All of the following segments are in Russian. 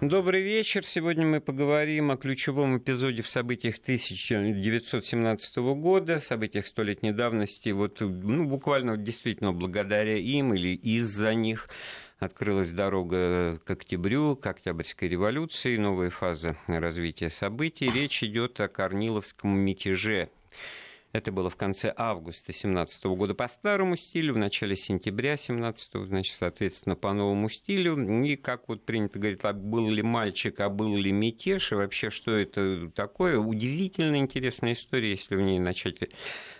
Добрый вечер. Сегодня мы поговорим о ключевом эпизоде в событиях 1917 года, событиях столетней давности. Вот, ну, буквально действительно благодаря им или из-за них открылась дорога к октябрю, к Октябрьской революции, новая фаза развития событий. Речь идет о Корниловском мятеже это было в конце августа 2017 года по старому стилю, в начале сентября 2017, значит, соответственно, по новому стилю. И, как вот принято говорить, а был ли мальчик, а был ли мятеж, и вообще, что это такое. Удивительно интересная история, если в ней начать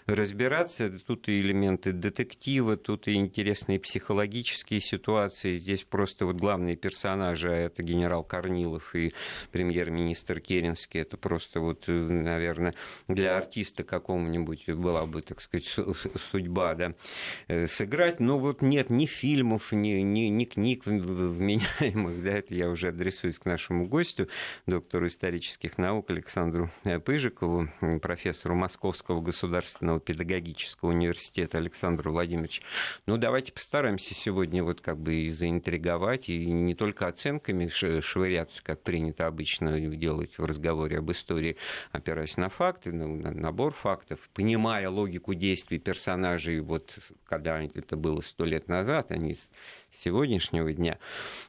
разбираться. Тут и элементы детектива, тут и интересные психологические ситуации. Здесь просто вот главные персонажи, а это генерал Корнилов и премьер-министр Керенский. Это просто вот, наверное, для артиста какого-нибудь была бы, так сказать, судьба, да, э, сыграть. Но вот нет ни фильмов, ни, ни, ни книг вменяемых, да, это я уже адресуюсь к нашему гостю, доктору исторических наук Александру Пыжикову, профессору Московского государственного педагогического университета Александр Владимирович. Ну, давайте постараемся сегодня вот как бы и заинтриговать, и не только оценками швыряться, как принято обычно делать в разговоре об истории, опираясь на факты, на набор фактов, понимая логику действий персонажей, вот когда это было сто лет назад, они сегодняшнего дня.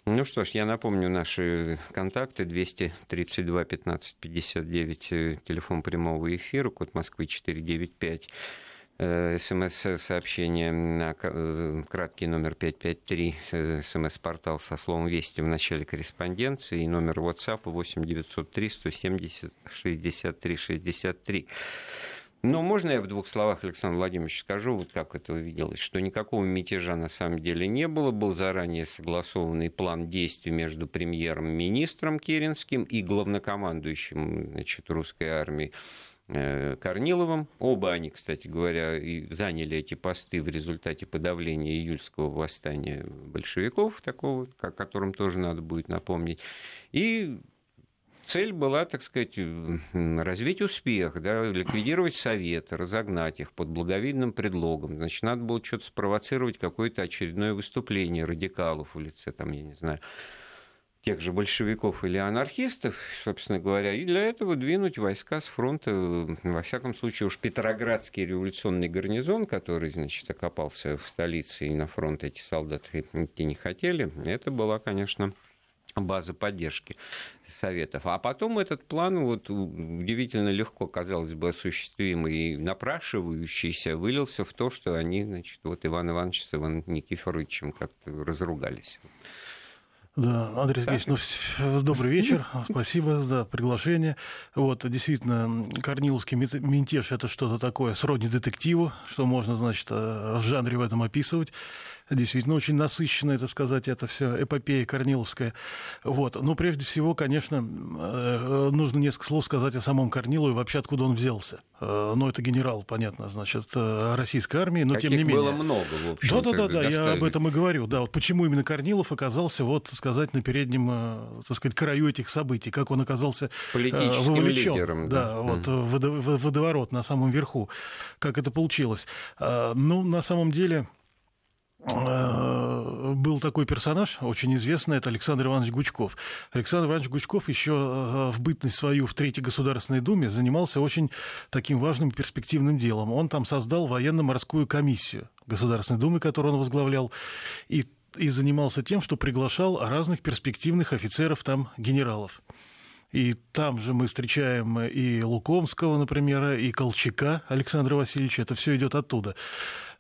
Ну что ж, я напомню наши контакты 232 15 59, телефон прямого эфира, код Москвы 495 э, смс-сообщение на э, краткий номер 553, э, смс-портал со словом «Вести» в начале корреспонденции и номер WhatsApp 8 903 170 63 63. Но можно я в двух словах, Александр Владимирович, скажу, вот как это увиделось, что никакого мятежа на самом деле не было. Был заранее согласованный план действий между премьером-министром Керенским и главнокомандующим значит, русской армии э, Корниловым. Оба они, кстати говоря, и заняли эти посты в результате подавления июльского восстания большевиков, такого, о котором тоже надо будет напомнить. И цель была, так сказать, развить успех, да, ликвидировать советы, разогнать их под благовидным предлогом. Значит, надо было что-то спровоцировать, какое-то очередное выступление радикалов в лице, там, я не знаю, тех же большевиков или анархистов, собственно говоря, и для этого двинуть войска с фронта, во всяком случае уж Петроградский революционный гарнизон, который, значит, окопался в столице и на фронт эти солдаты идти не хотели, это была, конечно, база поддержки Советов. А потом этот план, вот удивительно легко, казалось бы, осуществимый и напрашивающийся, вылился в то, что они, значит, вот Иван Иванович с Иваном Никифоровичем как-то разругались. Да, Андрей Сергеевич, ну, добрый вечер, спасибо за приглашение. Вот, действительно, Корниловский мятеж – это что-то такое сродни детективу, что можно, значит, э, в жанре в этом описывать действительно очень насыщенная, это сказать, это все эпопея Корниловская. Вот. Но прежде всего, конечно, э, нужно несколько слов сказать о самом Корнилове, вообще откуда он взялся. Э, ну, это генерал, понятно, значит, российской армии, но Таких тем не менее. было много, в общем. Да, да, да, да, я об этом и говорю. Да, вот почему именно Корнилов оказался, вот, сказать, на переднем, так сказать, краю этих событий, как он оказался Политическим вовлечен, лидером. Да, да вот mm. водоворот на самом верху, как это получилось. Ну, на самом деле, Э, был такой персонаж, очень известный, это Александр Иванович Гучков. Александр Иванович Гучков еще э, в бытность свою в Третьей Государственной Думе занимался очень таким важным и перспективным делом. Он там создал военно-морскую комиссию Государственной Думы, которую он возглавлял, и, и занимался тем, что приглашал разных перспективных офицеров, там, генералов. И там же мы встречаем и Лукомского, например, и Колчака Александра Васильевича. Это все идет оттуда.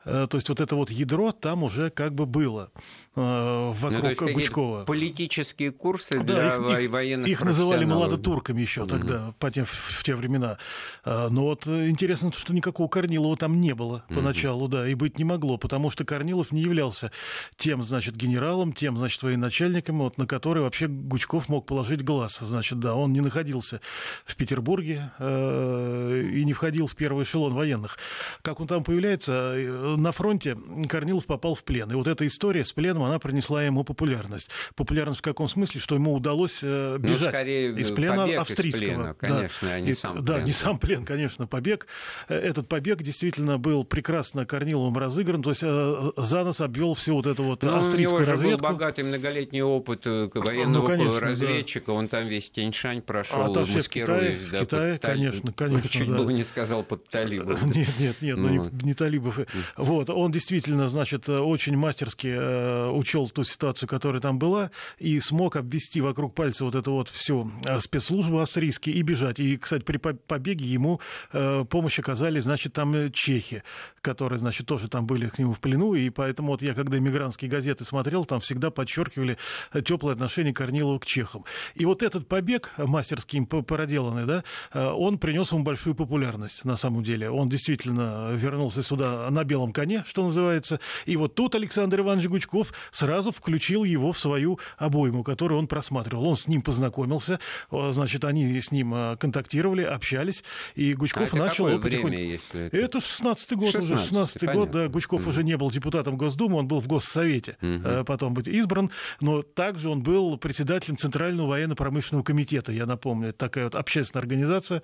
Э, то есть вот это вот ядро там уже как бы было вокруг ну, Гучкова. Политические курсы да, для их, военных Их называли молодотурками еще тогда, mm-hmm. по те, в те времена. Э, но вот интересно, что никакого Корнилова там не было поначалу, mm-hmm. да, и быть не могло, потому что Корнилов не являлся тем, значит, генералом, тем, значит, военачальником, вот, на который вообще Гучков мог положить глаз. Значит, да, он не находился в Петербурге э, и не входил в первый эшелон военных. Как он там появляется, на фронте Корнилов попал в плен. И вот эта история с пленом, она принесла ему популярность. Популярность в каком смысле? Что ему удалось э, ну, бежать ну, из плена австрийского. Из плена, конечно, да. а не и, сам Да, плен, не сам плен, конечно, побег. Этот побег действительно был прекрасно Корниловым разыгран. То есть за нас обвел всю вот эту вот ну, австрийскую у него разведку. был богатый многолетний опыт военного ну, конечно, разведчика. Да. Он там весь Тяньшань прошел, а, маскируясь. В Китае, да, Китае под... конечно, конечно. Чуть да. было не сказал под талибов. Нет, нет, нет, ну, ну не, не талибов. Вот, он действительно, значит, очень мастерски э, учел ту ситуацию, которая там была, и смог обвести вокруг пальца вот эту вот всю э, спецслужбу австрийские и бежать. И, кстати, при побеге ему э, помощь оказали, значит, там чехи, которые, значит, тоже там были к нему в плену, и поэтому вот я, когда иммигрантские газеты смотрел, там всегда подчеркивали теплое отношение Корнилова к чехам. И вот этот побег мастерский им проделанный, да, он принес ему большую популярность, на самом деле. Он действительно вернулся сюда на белом коне, что называется. И вот тут Александр Иванович Гучков сразу включил его в свою обойму, которую он просматривал. Он с ним познакомился, значит, они с ним э, контактировали, общались, и Гучков а начал это потихоньку... время, если это... Это 16-й год 16 уже, 16 год, да, Гучков mm. уже не был депутатом Госдумы, он был в Госсовете, mm-hmm. потом быть избран, но также он был председателем Центрального военно-промышленного комитета, я напомню, это такая вот общественная организация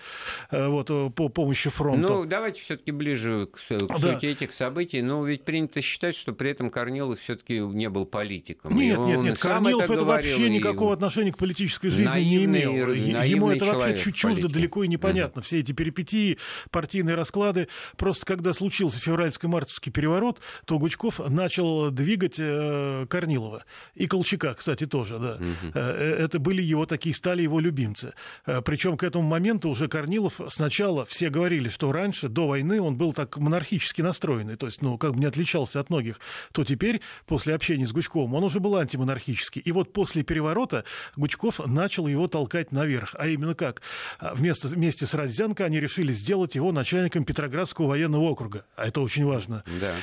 э, вот, по помощи фронту. Ну, давайте все-таки ближе к, к да. сути этих событий. Но ведь принято считать, что при этом Корнилов все-таки не был политиком. Нет, нет, нет. Корнилов это, вообще никакого отношения к политической жизни наивный, не имел. Ему это вообще чуть чуждо, далеко и непонятно. Mm-hmm. Все эти перипетии, партийные расклады. Просто когда случился февральско-мартовский переворот, то Гучков начал двигать э, Корнилова. И Колчака, кстати, тоже, да. Mm-hmm. Это были его такие, стали его любимцы. Э, Причем к этому моменту уже Корнилов сначала все говорили, что раньше, до войны, он был так монархически настроенный, то есть, ну, как бы не отличался от многих, то теперь, после общения с Гучковым, он уже был антимонархический. И вот после переворота Гучков начал его толкать наверх. А именно как? А вместо, вместе с Родзянко они решили сделать его начальником Петроградского военного округа. А это очень важно. Да.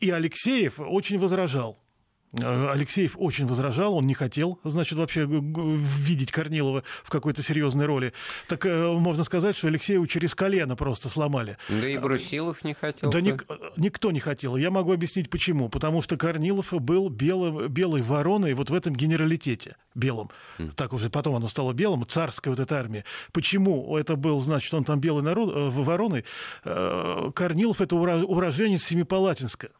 И Алексеев очень возражал. Э, Алексеев очень возражал, он не хотел, значит, вообще видеть Корнилова в какой-то серьезной роли. Так э, можно сказать, что Алексееву через колено просто сломали. Да и Брусилов не хотел. Да ник- никто не хотел. Я могу объяснить почему. Потому что Корнилов был белым, белой вороной вот в этом генералитете белым. Mm. Так уже потом оно стало белым, царская вот эта армия. Почему это был, значит, он там белый народ, э, вороной? Корнилов это уроженец Семипалатинска.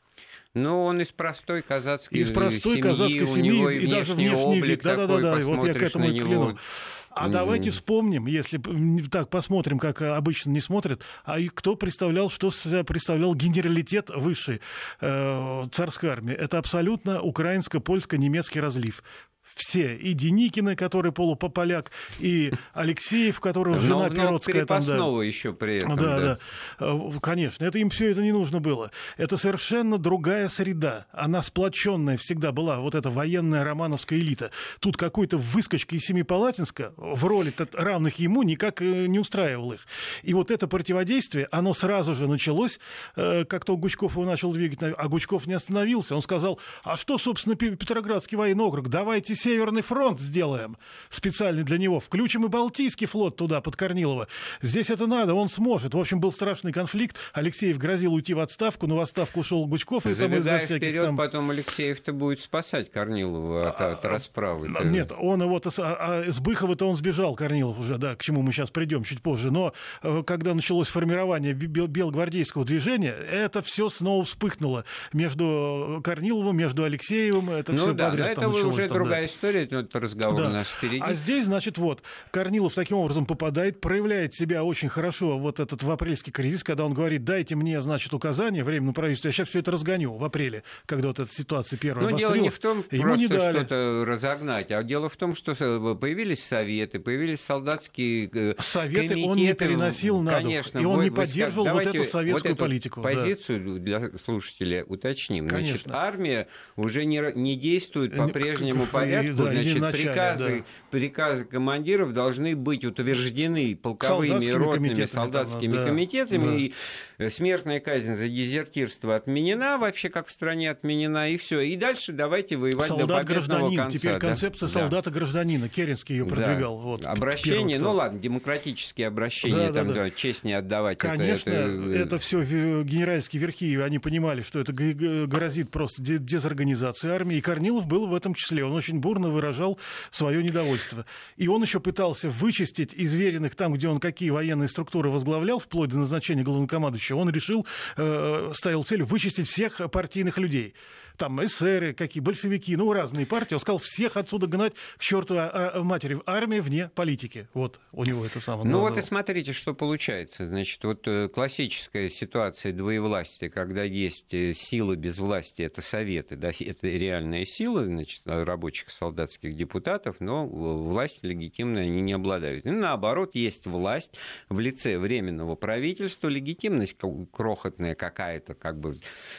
Ну, он из простой казацкой Из простой семьи, казацкой семьи, и, и даже внешний облик вид. Да-да-да, вот я к этому и кляну. А mm-hmm. давайте вспомним, если так посмотрим, как обычно не смотрят, а и кто представлял, что представлял генералитет высшей э, царской армии. Это абсолютно украинско-польско-немецкий разлив все. И Деникины, который полупополяк, и Алексеев, который жена но, Перотская. Там, да. еще при этом. Да, да, да. Э, конечно, это им все это не нужно было. Это совершенно другая среда. Она сплоченная всегда была, вот эта военная романовская элита. Тут какой-то выскочка из Семипалатинска в роли равных ему никак э, не устраивал их. И вот это противодействие, оно сразу же началось, э, как то Гучков его начал двигать, а Гучков не остановился. Он сказал, а что, собственно, Петроградский военный округ, давайте Северный фронт сделаем специальный для него. Включим и Балтийский флот туда, под Корнилова. Здесь это надо, он сможет. В общем, был страшный конфликт. Алексеев грозил уйти в отставку, но в отставку ушел Гучков. И там из-за всяких вперед, там... потом Алексеев-то будет спасать Корнилова от, от расправы. -то. Нет, он его... а, а с Быхова-то он сбежал, Корнилов уже, да, к чему мы сейчас придем чуть позже. Но э, когда началось формирование белогвардейского движения, это все снова вспыхнуло между Корниловым, между Алексеевым. Это ну все да, подряд. Это уже там, другая да история, этот разговор да. у нас впереди. А здесь, значит, вот, Корнилов таким образом попадает, проявляет себя очень хорошо вот этот в апрельский кризис, когда он говорит, дайте мне, значит, указания временному правительству, я сейчас все это разгоню в апреле, когда вот эта ситуация первая Но дело не в том, Ему просто что-то разогнать, а дело в том, что появились советы, появились солдатские э, Советы комитеты. он не переносил на Конечно, и он вы, не поддерживал вы, вот эту советскую вот эту политику. позицию да. для слушателя уточним. Конечно. Значит, армия уже не, не действует по прежнему порядку порядку. Да, Значит, приказы, да. Приказы командиров должны быть утверждены полковыми, ротными, солдатскими да. комитетами. Да. И смертная казнь за дезертирство отменена, вообще как в стране отменена, и все. И дальше давайте воевать Солдат до победного гражданин. конца. Теперь да. концепция Да. солдата-гражданина. Керенский ее продвигал. Да. Вот, обращение, ну ладно, демократические обращения, Да, да, там, да. да, честь не отдавать. это- Конечно, это, это, все генеральские верхи, они понимали, что это грозит просто де- дезорганизацией армии, и Корнилов был в этом числе. Он очень бурно выражал свое недовольство. И он еще пытался вычистить из веренных там, где он какие военные структуры возглавлял, вплоть до назначения главнокомандующего, он решил, э, ставил цель вычистить всех партийных людей. Там эсеры, какие большевики, ну, разные партии. Он сказал, всех отсюда гнать к черту матери. Армия вне политики. Вот у него это самое. Ну вот и смотрите, что получается. Значит, вот э, классическая ситуация двоевластия, когда есть э, сила без власти, это советы, да, это реальная сила, значит, рабочих солдатских депутатов, но власть легитимной они не обладают. И наоборот, есть власть в лице временного правительства, легитимность крохотная какая-то, как бы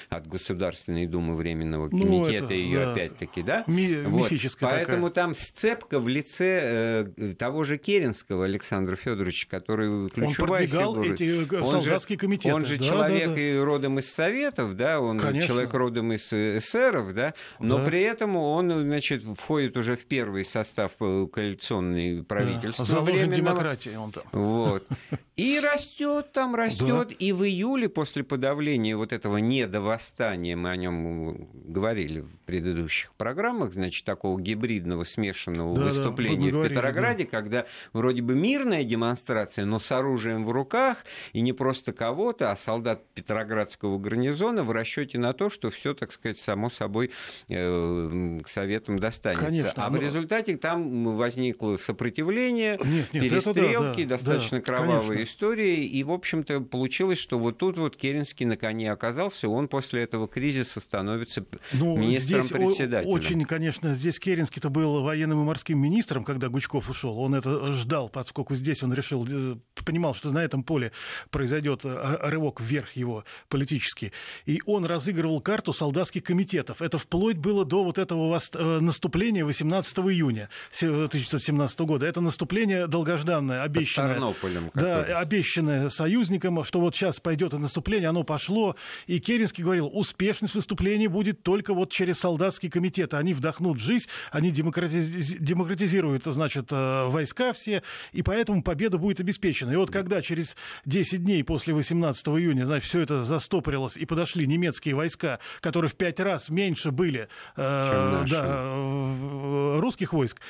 от Государственной Думы временного Ну, это, ее да. опять-таки, да? Ми- Вот. Поэтому такая. там сцепка в лице э, того же Керенского Александра Федоровича, который ключевая продвигал фигура. эти, э, Он же- солдатские комитеты. Он же Да, человек да, да. и родом из Советов, да, он Конечно. человек родом из э, эсеров, да, но Да. при этом он, значит, входит уже в первый состав э, коалиционной правительства Заложник временного. демократии он там. Вот. И растет там, растет. Да. И в июле, после подавления вот этого недовосстания, мы о нем говорили в предыдущих программах, значит, такого гибридного смешанного Да, да, выступления мы в Петрограде, когда вроде бы мирная демонстрация, но с оружием в руках, и не просто кого-то, а солдат Петроградского гарнизона в расчете на то, что все, так сказать, само собой э, к советам достанется. Конечно, а в но- результате там возникло сопротивление, Нет, нет, да, перестрелки, да, достаточно да, кровавые конечно. истории. И, в общем-то, получилось, что вот тут вот Керенский на коне оказался, он после этого кризиса становится Ну, министром-председателем. очень, конечно, здесь Керенский-то был военным и морским министром, когда Гучков ушел. Он это ждал, поскольку здесь он решил, э, понимал, что на этом поле произойдет э, рывок вверх его политический. И он разыгрывал карту солдатских комитетов. Это вплоть было до вот этого э, наступления 18 июня се- 1917 года. Это наступление долгожданное, обещанное. Тарнополем. Да, обещанное союзникам, что вот сейчас пойдет наступление, оно пошло. И Керенский говорил, успешность выступления будет только вот через солдатские комитеты. Они вдохнут жизнь, они демократиз- демократизируют, значит, э, войска все, и поэтому победа будет обеспечена. И вот когда через 10 дней после 18 июня, значит, все это застопорилось, и подошли немецкие войска, которые в пять раз меньше были э, да, русских войск,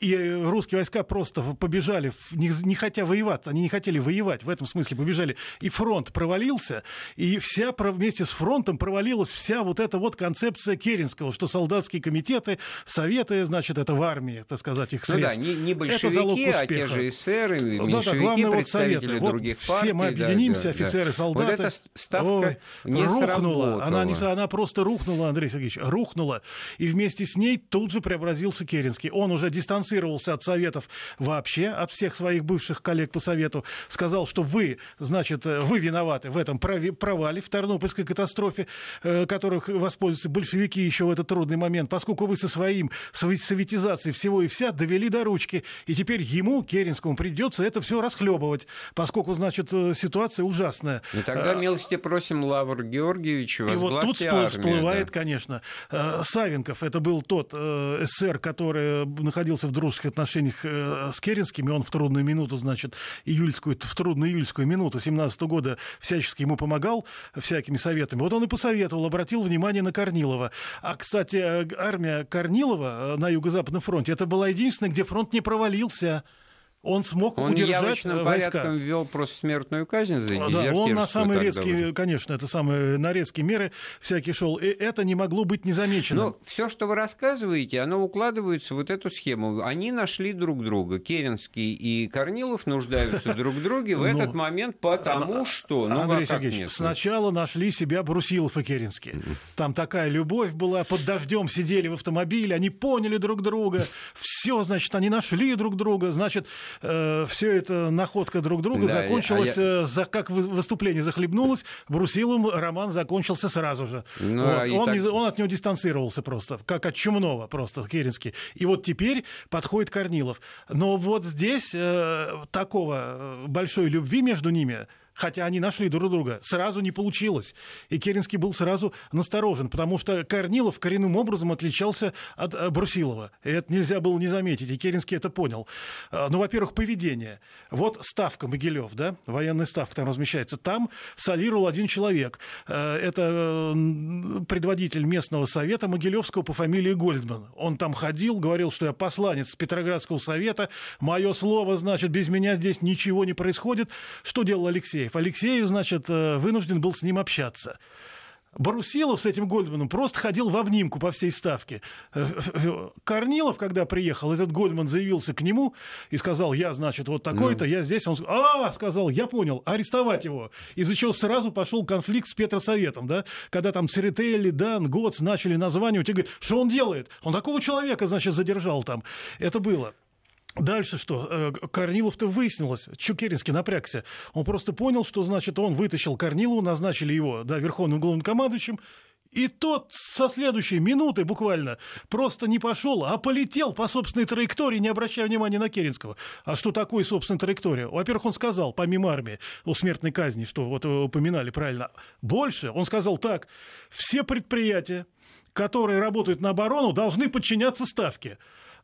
и русские войска просто побежали, не, не хотя воевать, они не хотели воевать, в этом смысле побежали, и фронт провалился, и вся вместе с фронтом провалилась вся вот эта вот концепция Керенского, что солдатские комитеты, советы, значит, это в армии, так сказать, их Ну да, средств. не, не Это залог большевики, а те успеха. же эсеры, Да, да, меньшевики, главное, вот советы. Вот других все партий. мы да, объединимся, да, офицеры, да. солдаты. Вот эта ставка Ой, не рухнула. сработала. Она, не, она просто рухнула, Андрей Сергеевич, рухнула. И вместе с ней тут же преобразился Керенский. Он уже дистанцировался от Советов вообще, от всех своих бывших коллег по Совету. Сказал, что вы, значит, э, вы виноваты в этом провале, в Тарнопольской катастрофе, э, которых воспользуются большевики еще в этот трудный момент, поскольку вы со своим сов- советизацией всего и вся довели до ручки. И теперь ему, Керенскому, придется это все расхлебывать, поскольку, значит, э, ситуация ужасная. И тогда А, милости просим Лавр Георгиевича, и вот тут армию, всплывает, да. конечно, э, Савенков. Это был тот э, СССР, который находился в дружеских отношениях э, с Керенским, и он в трудную минуту, значит, июльскую, в трудную июльскую минуту 17 года всячески ему помогал всякими советами. Вот он и посоветовал, обратил внимание на Корнилова. А, кстати, э, армия Корнилова э, на Юго-Западном фронте, это была единственная, где фронт не провалился. Он смог Он удержать явочным э, войска. порядком ввел просто смертную казнь за Да, он на самые резкие, уже. конечно, это самые на резкие меры всякие шел. И это не могло быть незамеченным. Но все, что вы рассказываете, оно укладывается в вот эту схему. Они нашли друг друга. Керенский и Корнилов нуждаются друг в друге в Ну, этот момент, потому что... Ну, Андрей а Сергеевич, сначала нашли себя Брусилов и Керенский. Там такая любовь была, под дождем сидели в автомобиле, они поняли друг друга, все, значит, они нашли друг друга, значит, все это находка друг друга Да, закончилась, а я- э, за, как вы- выступление захлебнулось, Брусиловым роман закончился сразу же. Ну, Вот. а он, так- не- он от него дистанцировался просто, как от чумного просто, Керенский. И вот теперь подходит Корнилов. Но вот здесь э, такого э, большой любви между ними хотя они нашли друг друга, сразу не получилось. И Керенский был сразу насторожен, потому что Корнилов коренным образом отличался от э, Брусилова. И это нельзя было не заметить, и Керенский это понял. А, ну, во-первых, поведение. Вот ставка Могилев, да, военная ставка там размещается. Там солировал один человек. Э, это предводитель местного совета Могилевского по фамилии Гольдман. Он там ходил, говорил, что я посланец Петроградского совета, мое слово, значит, без меня здесь ничего не происходит. Что делал Алексеев? Алексеев, значит, э, вынужден был с ним общаться. Барусилов с этим Гольдманом просто ходил в обнимку по всей ставке. Э, э, Корнилов, когда приехал, этот Гольдман заявился к нему и сказал, я, значит, вот такой-то, ну. я здесь. Он а, сказал, я понял, арестовать его. Из-за чего сразу пошел конфликт с Петросоветом, да, когда там Церетели, Дан, Гоц начали названивать и говорят, что он делает? Он такого человека, значит, задержал там. Это было. Дальше что? Э, Корнилов-то выяснилось. Чукеринский напрягся. Он просто понял, что, значит, он вытащил Корнилова, назначили его да, верховным главнокомандующим, и тот со следующей минуты буквально просто не пошел, а полетел по собственной траектории, не обращая внимания на Керенского. А что такое собственная траектория? Во-первых, он сказал, помимо армии, о смертной казни, что вот вы упоминали правильно, больше, он сказал так, все предприятия, которые работают на оборону, должны подчиняться ставке.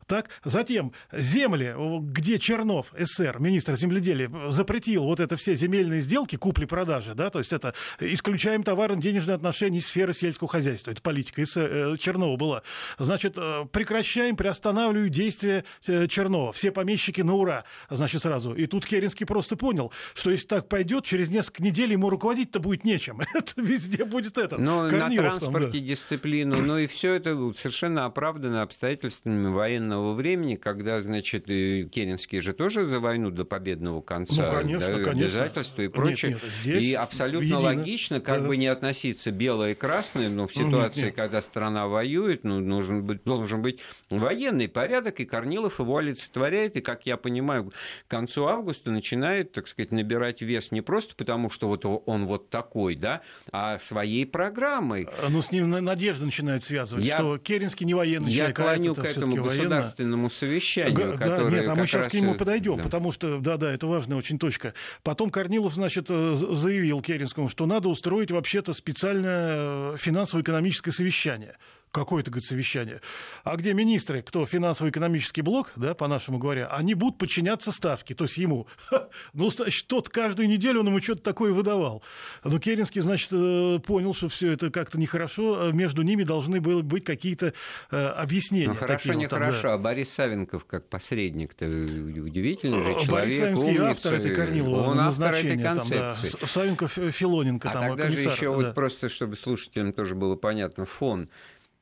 Так? Затем земли, где Чернов, СССР, министр земледелия, запретил вот это все земельные сделки, купли-продажи, да, то есть это исключаем товарно-денежные отношения из сферы сельского хозяйства. Это политика э, Чернова была. Значит, э, прекращаем, приостанавливаем действия э, Чернова. Все помещики на ура, значит, сразу. И тут Керенский просто понял, что если так пойдет, через несколько недель ему руководить-то будет нечем. Это везде будет это. Ну, на транспорте там, да. дисциплину. Ну и все это совершенно оправдано обстоятельствами военного военного времени, когда, значит, Керенский же тоже за войну до победного конца, ну, конечно, да, конечно. обязательства и прочее. Нет, нет, здесь и абсолютно едино. логично, как да. бы не относиться белое и красное, но в ситуации, нет, нет. когда страна воюет, ну, нужен быть, должен быть военный порядок, и Корнилов его олицетворяет, и, как я понимаю, к концу августа начинает, так сказать, набирать вес не просто потому, что вот он вот такой, да, а своей программой. Ну, с ним надежда начинает связывать, я, что Керенский не военный я человек, а клоню к этому государственному государственному совещанию, да, которое нет, а мы сейчас к нему подойдем, да. потому что, да-да, это важная очень точка. Потом Корнилов, значит, э, заявил Керенскому, что надо устроить вообще-то специальное э, финансово-экономическое совещание какое-то, говорит, совещание. А где министры, кто финансово-экономический блок, да, по-нашему говоря, они будут подчиняться ставке, то есть ему. Ну, значит, тот каждую неделю он ему что-то такое выдавал. Но Керенский, значит, э, понял, что все это как-то нехорошо, а между ними должны были быть какие-то э, объяснения. Ну, хорошо, нехорошо, да. а Борис Савенков как посредник-то удивительный же человек, Борис Савинский умница, автор этой Корнилова он автор этой концепции. Там, да. Савенков, Филоненко, а там, тогда комиссар, же еще да. вот просто, чтобы слушателям тоже было понятно, фон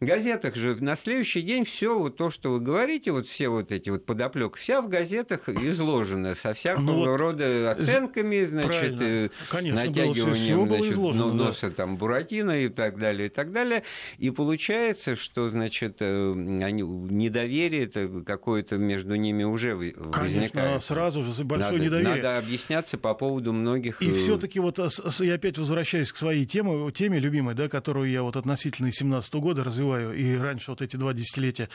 газетах же на следующий день все вот то, что вы говорите, вот все вот эти вот подоплек, вся в газетах изложена со всякого ну, вот рода оценками, значит, э, Конечно, натягиванием было, значит, изложено, носа да. там Буратино и так далее, и так далее. И получается, что, значит, э, они, недоверие какое-то между ними уже возникает. Конечно, сразу же большое надо, недоверие. Надо объясняться по поводу многих... И э, все таки вот я опять возвращаюсь к своей теме, теме любимой, да, которую я вот относительно 17 года развиваю развиваю, и раньше вот эти два десятилетия,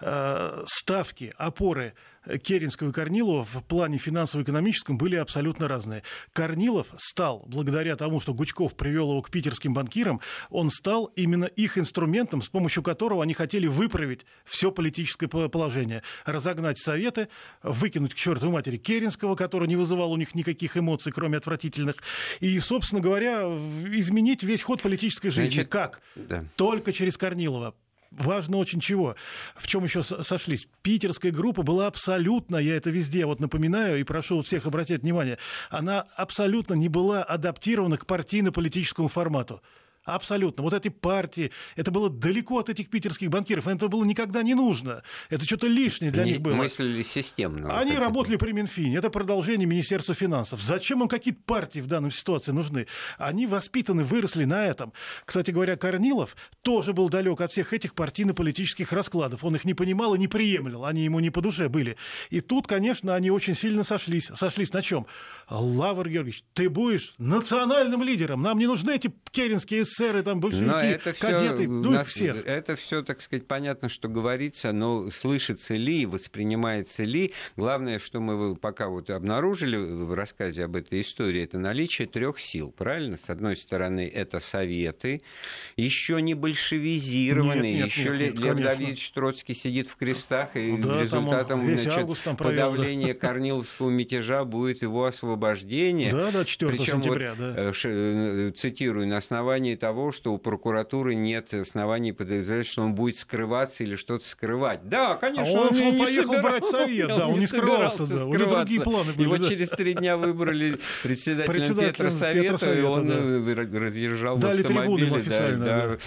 э, ставки, опоры Керенского и Корнилова в плане финансово-экономическом были абсолютно разные. Корнилов стал, благодаря тому, что Гучков привел его к питерским банкирам, он стал именно их инструментом, с помощью которого они хотели выправить все политическое положение, разогнать советы, выкинуть к чертовой матери Керенского, который не вызывал у них никаких эмоций, кроме отвратительных, и, собственно говоря, изменить весь ход политической жизни. Значит, как? Да. Только через Корнилова важно очень чего. В чем еще сошлись? Питерская группа была абсолютно, я это везде вот напоминаю и прошу всех обратить внимание, она абсолютно не была адаптирована к партийно-политическому формату. Абсолютно. Вот эти партии, это было далеко от этих питерских банкиров. Это было никогда не нужно. Это что-то лишнее для не, них было. Мыслили системно. Они работали при Минфине. Это продолжение Министерства финансов. Зачем им какие-то партии в данной ситуации нужны? Они воспитаны, выросли на этом. Кстати говоря, Корнилов тоже был далек от всех этих партийно-политических раскладов. Он их не понимал и не приемлил. Они ему не по душе были. И тут, конечно, они очень сильно сошлись. Сошлись на чем? Лавр Георгиевич, ты будешь национальным лидером. Нам не нужны эти керенские эсеры, там, большевики, это кадеты, все, ну, нас, всех. Это все, так сказать, понятно, что говорится, но слышится ли, воспринимается ли. Главное, что мы пока вот обнаружили в рассказе об этой истории, это наличие трех сил, правильно? С одной стороны, это советы, еще не большевизированные, нет, нет, еще нет, нет, Лев Давидович Троцкий сидит в крестах, и да, результатом значит, подавления да. Корниловского мятежа будет его освобождение. Да, да, 4 Причем сентября, вот, да. Цитирую, на основании того, что у прокуратуры нет оснований подозревать, что он будет скрываться или что-то скрывать. Да, конечно, а он, он, он поехал собирал, брать совет, да, он, он не скрывался, да, у него другие планы были. Его да. через три дня выбрали председателем Петросовета, и он да. Э, разъезжал Дали в автомобиле. Да, да. Да.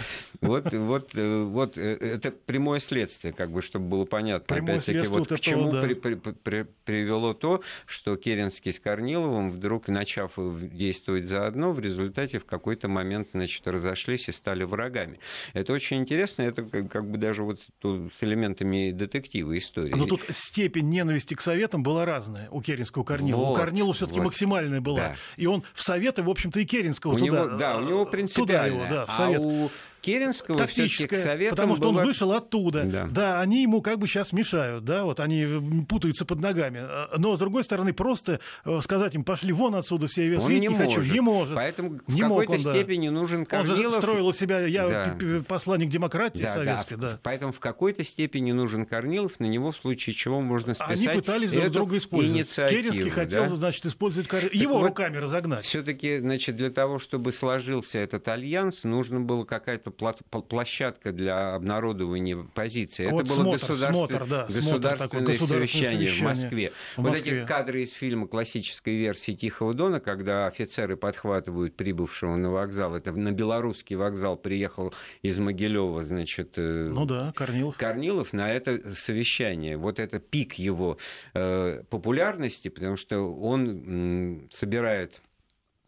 Вот, вот, вот это прямое следствие, как бы, чтобы было понятно. Опять-таки, вот к чему да. при, при, при, привело то, что Керенский с Корниловым, вдруг начав действовать заодно, в результате в какой-то момент значит, разошлись и стали врагами. Это очень интересно, это как бы даже вот с элементами детектива истории. Но тут степень ненависти к Советам была разная у Керенского Корнилова. Вот, у Корнилова все таки вот. максимальная была. Да. И он в Советы, в общем-то, и Керенского у туда. Него, да, у него принципиально. Туда его, да, в Совет. А у Керенского тактическое, советам потому что было... он вышел оттуда. Да. да, они ему как бы сейчас мешают, да, вот они путаются под ногами. Но, с другой стороны, просто э, сказать им, пошли вон отсюда все, я он не, не хочу, может. не может. Поэтому не в какой-то он, степени да. нужен Корнилов. Он же строил из себя, я да. посланник демократии да, советской, да. да. Поэтому в какой-то степени нужен Корнилов, на него в случае чего можно списать Они пытались друг друга использовать. Керенский хотел, да? значит, использовать Корнилова, его вот руками разогнать. Все-таки, значит, для того, чтобы сложился этот альянс, нужно было какая-то площадка площадка для обнародования позиции. Вот Это было государственное, смотр, да, государственное, совещание, совещание в Москве. В вот Москве. эти кадры из фильма классической версии «Тихого дона», когда офицеры подхватывают прибывшего на вокзал, это на белорусский вокзал приехал из Могилева, значит... Э, ну да, Корнилов. Корнилов на это совещание. Вот это пик его э, популярности, потому что он собирает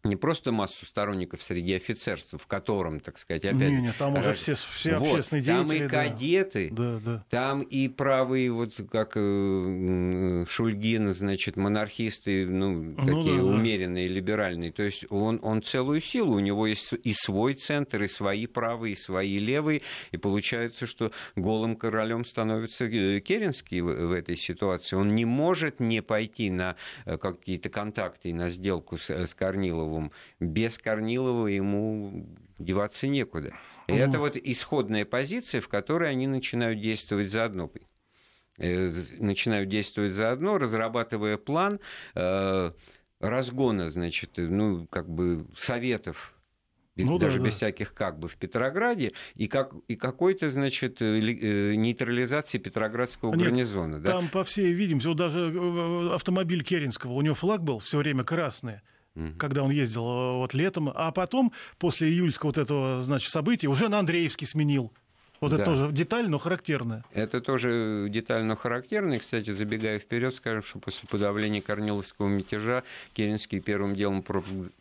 не просто массу сторонников среди офицерства, в котором, так сказать, опять... Не, не, там уже все, все вот, общественные деятели. Там и кадеты, да. Там и правые, вот как э, Шульгин, значит, монархисты, ну, ну такие да, умеренные, да. либеральные. То есть он, он целую силу, у него есть и свой центр, и свои правые, и свои левые, и получается, что голым королем становится э, Керенский в, в этой ситуации. Он не может не пойти на э, какие-то контакты и на сделку с, с Корниловым, Корниловым. Без Корнилова ему деваться некуда. И это вот исходная позиция, в которой они начинают действовать заодно э, начинают действовать заодно, разрабатывая план э, разгона, значит, ну, как бы советов ну, даже да, без да. всяких как бы в Петрограде, и, как, и какой-то, значит, э, нейтрализации Петроградского Нет, гарнизона. Да? Там, по всей видимости, вот даже автомобиль Керенского, у него флаг был все время красный угу. когда он ездил э, вот летом, а потом, после июльского вот этого, значит, события, уже на Андреевский сменил. Вот да. это тоже деталь, но характерная. Это тоже деталь, но характерная. Кстати, забегая вперед, скажем, что после подавления Корниловского мятежа Керенский первым делом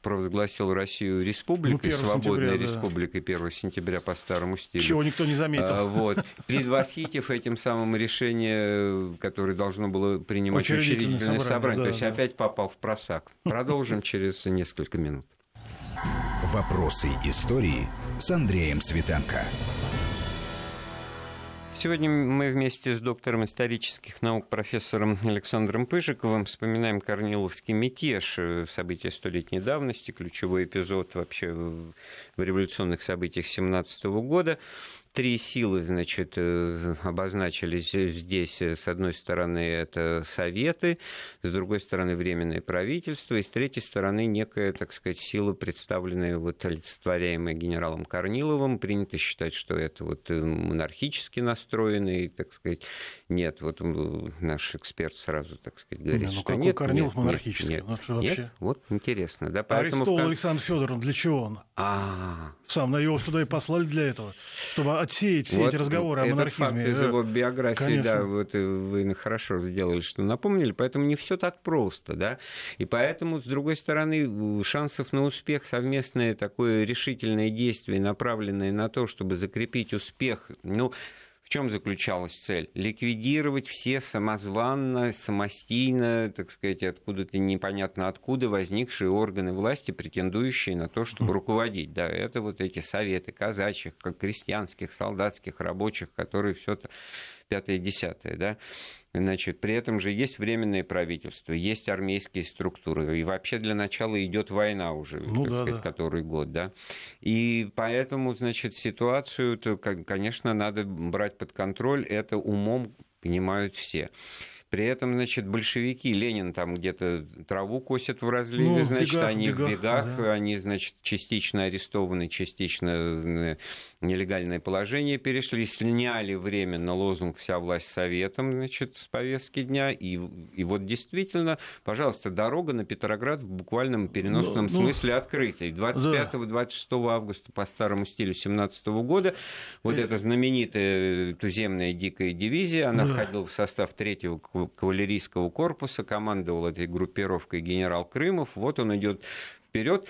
провозгласил Россию республикой, ну, свободной республикой да. 1 сентября по старому стилю. Чего никто не заметил. А, вот. Предвосхитив этим самым решение, которое должно было принимать учредительное, учредительное собрание. собрание. Да, То есть да. опять попал в просак. Продолжим через несколько минут. Вопросы истории с Андреем Светенко. Сегодня мы вместе с доктором исторических наук профессором Александром Пыжиковым вспоминаем Корниловский мятеж, э, события столетней давности, ключевой эпизод вообще в революционных событиях 17 года. Три силы, значит, э, обозначились здесь. С одной стороны, это советы, с другой стороны, временное правительство, и с третьей стороны, некая, так сказать, сила, представленная, вот, олицетворяемая генералом Корниловым. Принято считать, что это вот э, монархически настроенный, так сказать, нет. Вот наш эксперт сразу, так сказать, говорит, не, ну, что нет. Корнилов нет, монархический? Нет, нет, ну, вообще... нет, вот интересно. Да, поэтому Арестовал в... Александр Федорович, для чего он? А, Сам на его сюда и послали для этого, чтобы отсеять все вот эти разговоры о монархизме. Факт из его биографии, Конечно. да, вот вы хорошо сделали, что напомнили, поэтому не все так просто, да, и поэтому, с другой стороны, шансов на успех, совместное такое решительное действие, направленное на то, чтобы закрепить успех, ну, чем заключалась цель? Ликвидировать все самозванно, самостийно, так сказать, откуда-то непонятно откуда возникшие органы власти, претендующие на то, чтобы руководить. Да, это вот эти советы казачьих, как крестьянских, солдатских, рабочих, которые все это пятое, десятое, да, Значит, при этом же есть временное правительство, есть армейские структуры, и вообще для начала идет война уже, ну, так да, сказать, да. который год, да. И поэтому, значит, ситуацию, -то, конечно, надо брать под контроль, это умом понимают все. При этом, значит, большевики, Ленин там где-то траву косят в разливе, ну, значит, бегах, они бегах, в бегах, ага. они, значит, частично арестованы, частично э, нелегальное положение перешли, сняли временно лозунг «Вся власть советом», значит, с повестки дня, и, и вот действительно, пожалуйста, дорога на Петроград в буквальном переносном ну, ну смысле ну, открыта. 25-26 да. августа по старому стилю 17 года вот э... эта знаменитая туземная дикая дивизия, она да. входила в состав третьего кавалерийского корпуса, командовал этой группировкой генерал Крымов. Вот он идет вперед.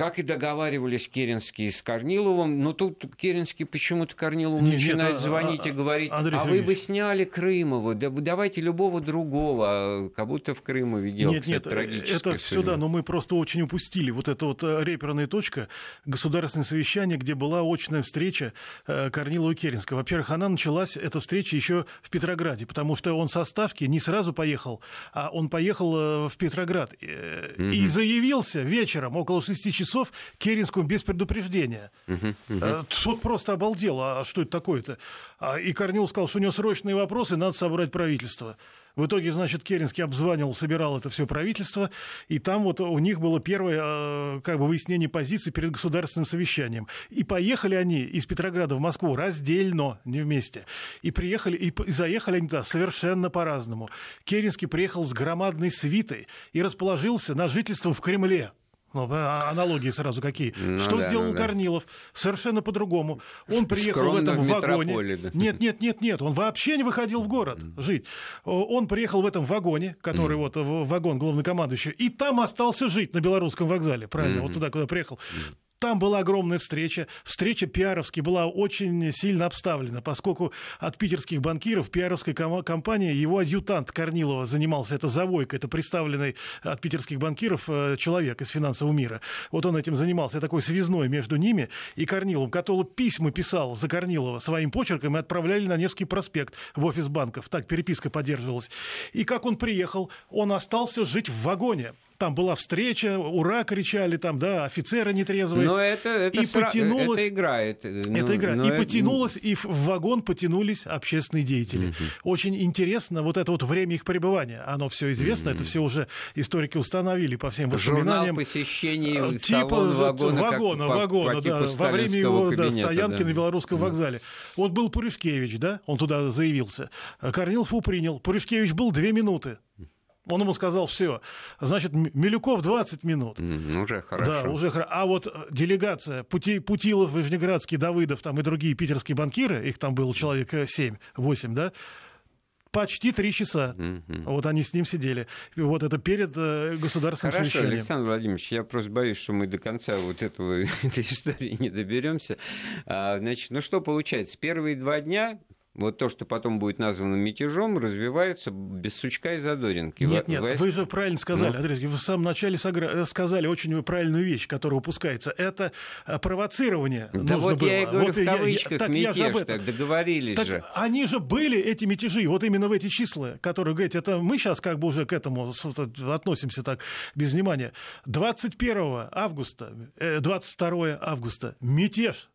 Как и договаривались Керенские с Корниловым, но тут Керенский почему-то Корнилову нет, начинает нет, звонить а, и говорить, Андрей а вы бы сняли Крымова, да давайте любого другого, а как будто в Крымове дело, Нет, нет, это все да, но мы просто очень упустили вот эта вот э, реперная точка, государственное совещание, где была очная встреча э, Корнилова и Керенского. Во-первых, она началась, эта встреча еще в Петрограде, потому что он со Ставки не сразу поехал, а он поехал э, в Петроград угу. и заявился вечером около 6 часов Керенскому без предупреждения. Угу, угу. Суд просто обалдел, а что это такое-то? А, и Корнилов сказал, что у него срочные вопросы, надо собрать правительство. В итоге, значит, Керенский обзванивал, собирал это все правительство, и там вот у них было первое э, как бы выяснение позиции перед государственным совещанием. И поехали они из Петрограда в Москву раздельно, не вместе. И приехали, и заехали они туда совершенно по-разному. Керенский приехал с громадной свитой и расположился на жительство в Кремле. Ну, а аналогии сразу какие. Ну, что да, сделал ну, да. Корнилов? Совершенно по-другому. Он приехал Скромно в этом в вагоне. Да. Нет, нет, нет, нет. Он вообще не выходил в город жить. Он приехал в этом вагоне, который mm. вот вагон главнокомандующий, и там остался жить на белорусском вокзале. Правильно, mm-hmm. вот туда, куда приехал. Там была огромная встреча. Встреча пиаровски была очень сильно обставлена, поскольку от питерских банкиров пиаровской компании его адъютант Корнилова занимался. Это Завойка, это представленный от питерских банкиров э, человек из финансового мира. Вот он этим занимался. такой связной между ними и Корниловым, который письма писал за Корнилова своим почерком и отправляли на Невский проспект в офис банков. Так переписка поддерживалась. И как он приехал, он остался жить в вагоне там была встреча, ура кричали, там, да, офицеры нетрезвые. Но это, это, и сра... потянулось... это играет. Ну, это играет. И это... потянулось, и в вагон потянулись общественные деятели. Угу. Очень интересно вот это вот время их пребывания. Оно все известно, угу. это все уже историки установили по всем воспоминаниям. Журнал посещений э, типа вагона, вагона, как, вагона по, по да, во время его кабинета, да, стоянки да. на Белорусском угу. вокзале. Вот был Пуришкевич, да, он туда заявился. Корнилов принял. Пуришкевич был две минуты. Он ему сказал, все, значит, Милюков 20 минут. Mm, уже хорошо. Да, уже хорошо. А вот э, делегация Пути, Путилов, Вижнеградский, Давыдов там и другие питерские банкиры, их там было человек 7-8, э, да, почти три часа. Mm-hmm. Вот они с ним сидели. Вот это перед э, государственным Хорошо, совещанием. Александр Владимирович, я просто боюсь, что мы до конца вот этого, этой истории не доберемся. А, значит, ну что получается? Первые два дня вот то, что потом будет названо мятежом, развивается без сучка и задоринки. Нет, нет, Войск... вы же правильно сказали, ну? Андрей, вы в самом начале э, сказали очень правильную вещь, которая упускается. Это э, провоцирование Да вот было. я и говорю вот в кавычках я, так, мятеж, я же так договорились так же. Они же были, эти мятежи, вот именно в эти числа, которые, говорите, это мы сейчас как бы уже к этому относимся так без внимания. 21 августа, 22 э, августа, мятеж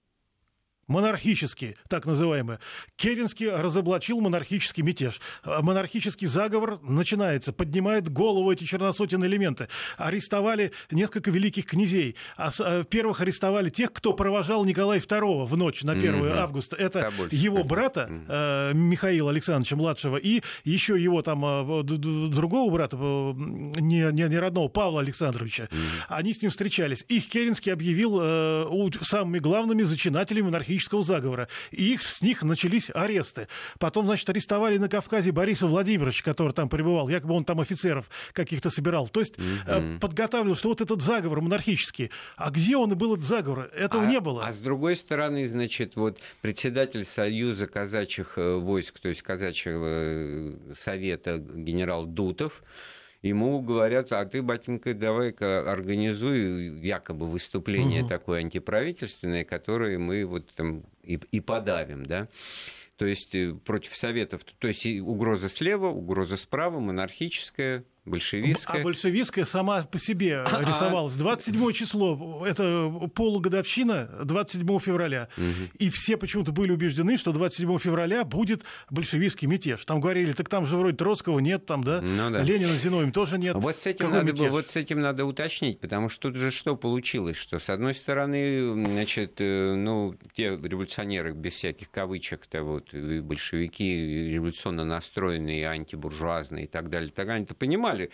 монархический, так называемый. Керенский разоблачил монархический мятеж. Монархический заговор начинается, поднимает голову эти черносотенные элементы. Арестовали несколько великих князей. А, а первых арестовали тех, кто провожал Николая II в ночь на 1 mm-hmm. августа. Это его брата mm-hmm. Михаила Александровича младшего и еще его там э, другого брата, э, не, не, не родного, Павла Александровича. Mm-hmm. Они с ним встречались. Их Керенский объявил самыми главными зачинателями монархии монархического заговора. И их, с них начались аресты. Потом, значит, арестовали на Кавказе Бориса Владимировича, который там пребывал. Якобы он там офицеров каких-то собирал. То есть mm-hmm. подготавливал, что вот этот заговор монархический. А где он и был этот заговор? Этого а, не было. А с другой стороны, значит, вот председатель Союза казачьих э, войск, то есть казачьего э, совета генерал Дутов, ему говорят, а ты, батенька, давай-ка организуй якобы выступление угу. такое антиправительственное, которое мы вот там и, и подавим, да. То есть э, против Советов, то есть угроза слева, угроза справа, монархическая, большевистская. А большевистская сама по себе а, рисовалась. 27 число, это полугодовщина 27 февраля. Угу. И все почему-то были убеждены, что 27 февраля будет большевистский мятеж. Там говорили, так там же вроде Троцкого нет, там, да? Ну, да. Ленина Зиновьем тоже нет. Вот с, этим надо, было, вот с этим надо уточнить, потому что тут же что получилось, что с одной стороны, значит, э, ну, те революционеры, без всяких кавычек-то, вот, большевики революционно настроенные, антибуржуазные и так далее, так далее, они-то понимали, понимали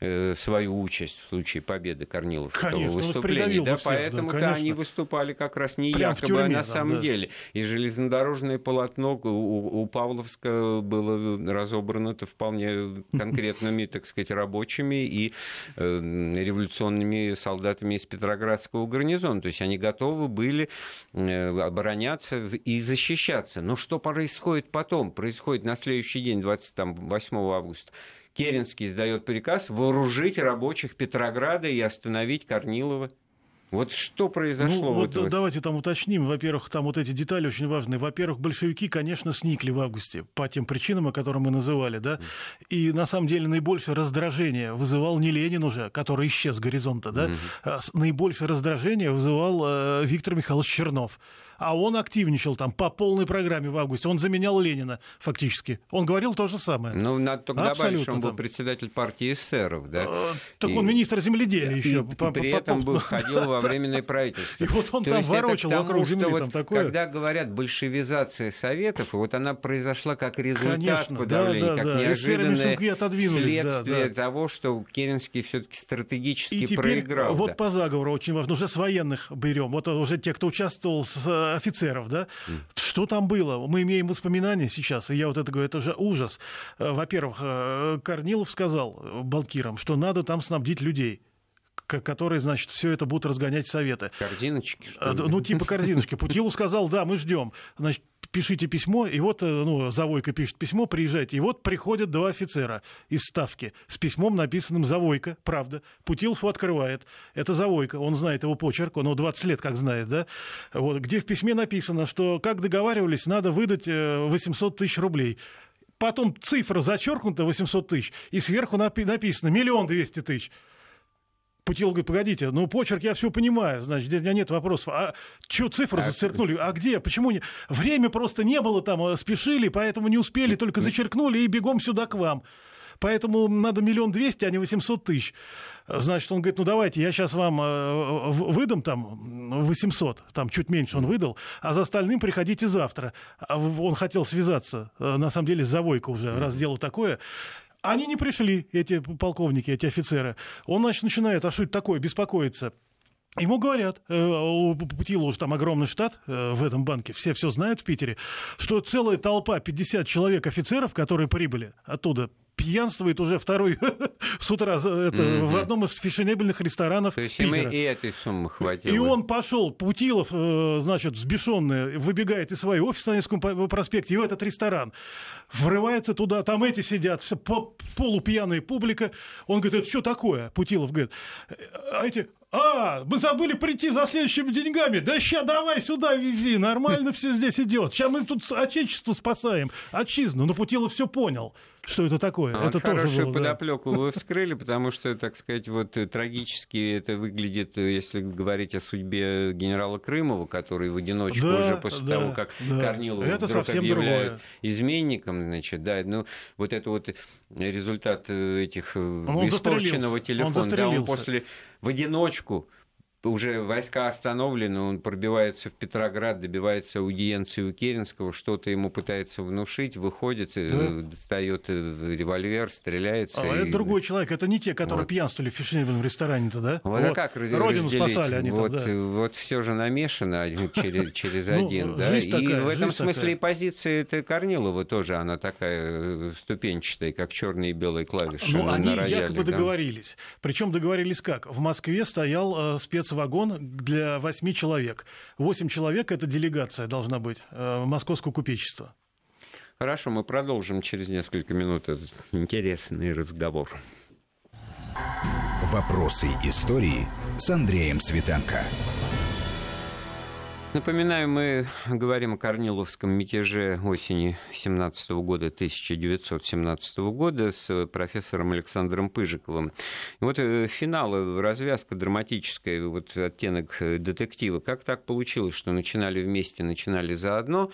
э, свою участь в случае победы Корниловского Конечно, выступления. Вот да, поэтому-то да, они выступали как раз не Прям якобы, тюрьме, а на самом да. деле. И железнодорожное полотно у, у Павловска было разобрано-то вполне конкретными, так сказать, рабочими и э, революционными солдатами из Петроградского гарнизона. То есть они готовы были э, обороняться и защищаться. Но что происходит потом? Происходит на следующий день, 28 августа Керенский издает приказ вооружить рабочих Петрограда и остановить Корнилова. Вот что произошло? Ну, вот, вот давайте там уточним. Во-первых, там вот эти детали очень важные. Во-первых, большевики, конечно, сникли в августе по тем причинам, о которых мы называли, да. И на самом деле наибольшее раздражение вызывал не Ленин уже, который исчез с горизонта, да. А наибольшее раздражение вызывал э, Виктор Михайлович Чернов а он активничал там по полной программе в августе. Он заменял Ленина фактически. Он говорил то же самое. Ну, надо только Абсолютно добавить, что он был там. председатель партии эсеров, да? А, так и, он министр земледелия еще. И, по, при по, этом был, ходил во временное правительство. И вот он то там ворочал тому, вокруг земли, вот, там такое. Когда говорят большевизация Советов, вот она произошла как результат Конечно, подавления, да, да, как да. неожиданное следствие да, да. того, что Керенский все-таки стратегически и теперь проиграл. Вот да. по заговору очень важно, уже с военных берем. Вот уже те, кто участвовал с офицеров, да? Mm. Что там было? Мы имеем воспоминания сейчас, и я вот это говорю, это же ужас. Э, во-первых, э, Корнилов сказал банкирам, что надо там снабдить людей которые, значит, все это будут разгонять советы. Корзиночки? Что ли? Ну, типа корзиночки. Путилов сказал, да, мы ждем. Значит, пишите письмо, и вот, э, ну, Завойко пишет письмо, приезжайте. И вот приходят два офицера из Ставки с письмом, написанным Завойко, правда. Путилов его открывает. Это Завойко, он знает его почерк, он его 20 лет как знает, да. Вот, где в письме написано, что, как договаривались, надо выдать 800 э, тысяч рублей потом цифра зачеркнута 800 тысяч, и сверху написано миллион двести тысяч. Путил говорит, погодите, ну почерк я все понимаю, значит, у меня нет вопросов. А что цифры а зачеркнули? А где? Почему не? Время просто не было там, а спешили, поэтому не успели, только зачеркнули и бегом сюда к вам. Поэтому надо миллион двести, а не восемьсот тысяч. Значит, он говорит, ну давайте, я сейчас вам э, выдам там 800, там чуть меньше он выдал, а за остальным приходите завтра. А он хотел связаться, э, на самом деле, с Завойко уже, раз дело такое. Они не пришли, эти полковники, эти офицеры. Он, значит, начинает, а что это такое, беспокоиться. Ему говорят, э, у Путила уже там огромный штат э, в этом банке, все все знают в Питере, что целая толпа, 50 человек офицеров, которые прибыли оттуда, пьянствует уже второй с утра это, mm-hmm. в одном из фешенебельных ресторанов То есть Питера. и этой суммы хватило. И он пошел, Путилов, э, значит, сбешенный, выбегает из своего офиса на Невском проспекте и в этот ресторан. Врывается туда, там эти сидят, вся полупьяная публика. Он говорит, это что такое? Путилов говорит, а эти, а, мы забыли прийти за следующими деньгами. Да ща давай сюда вези, нормально все здесь идет. Сейчас мы тут отечество спасаем, отчизну. Но Путилов все понял что это такое. А это вот тоже хорошую было, подоплеку да. вы вскрыли, потому что, так сказать, вот э, трагически это выглядит, э, если говорить о судьбе генерала Крымова, который в одиночку да, уже после да, того, как да. Корнилова это вдруг объявляют другое. изменником, значит, да, ну вот это вот результат э, этих он испорченного телефона, он да, он после в одиночку уже войска остановлены, он пробивается в Петроград, добивается аудиенции у Керенского, что-то ему пытается внушить, выходит, э, да. достает э, револьвер, стреляется. А и... это другой человек, это не те, которые вот. пьянствовали в фешенебельном ресторане-то, да? Вот, вот. а как Родину спасали они вот, там, да. вот все же намешано через, через ну, один, да? И в этом смысле и позиция Корнилова тоже, она такая ступенчатая, как черные и белые клавиши. Ну, они якобы договорились. Причем договорились как? В Москве стоял спец вагон для восьми человек. Восемь человек – это делегация должна быть э, московского купечества. Хорошо, мы продолжим через несколько минут этот интересный разговор. Вопросы истории с Андреем Светенко. Напоминаю, мы говорим о Корниловском мятеже осени 17 года, 1917 года с профессором Александром Пыжиковым. Вот э, финал, э, развязка драматическая, вот оттенок э, детектива. Как так получилось, что начинали вместе, начинали заодно?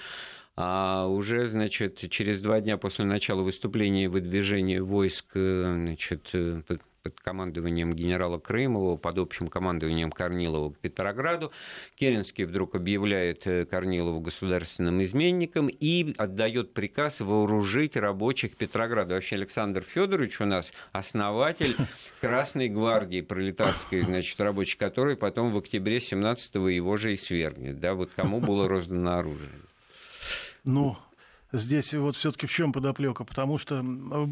а уже, значит, через два дня после начала выступления и выдвижения войск значит, под командованием генерала Крымова, под общим командованием Корнилова к Петрограду. Керенский вдруг объявляет э, Корнилову государственным изменником и отдает приказ вооружить рабочих Петрограда. Вообще Александр Федорович у нас основатель Красной гвардии пролетарской, значит, рабочей, который потом в октябре 17-го его же и свергнет. Да, вот кому было роздано оружие. Ну, здесь вот все-таки в чем подоплека? Потому что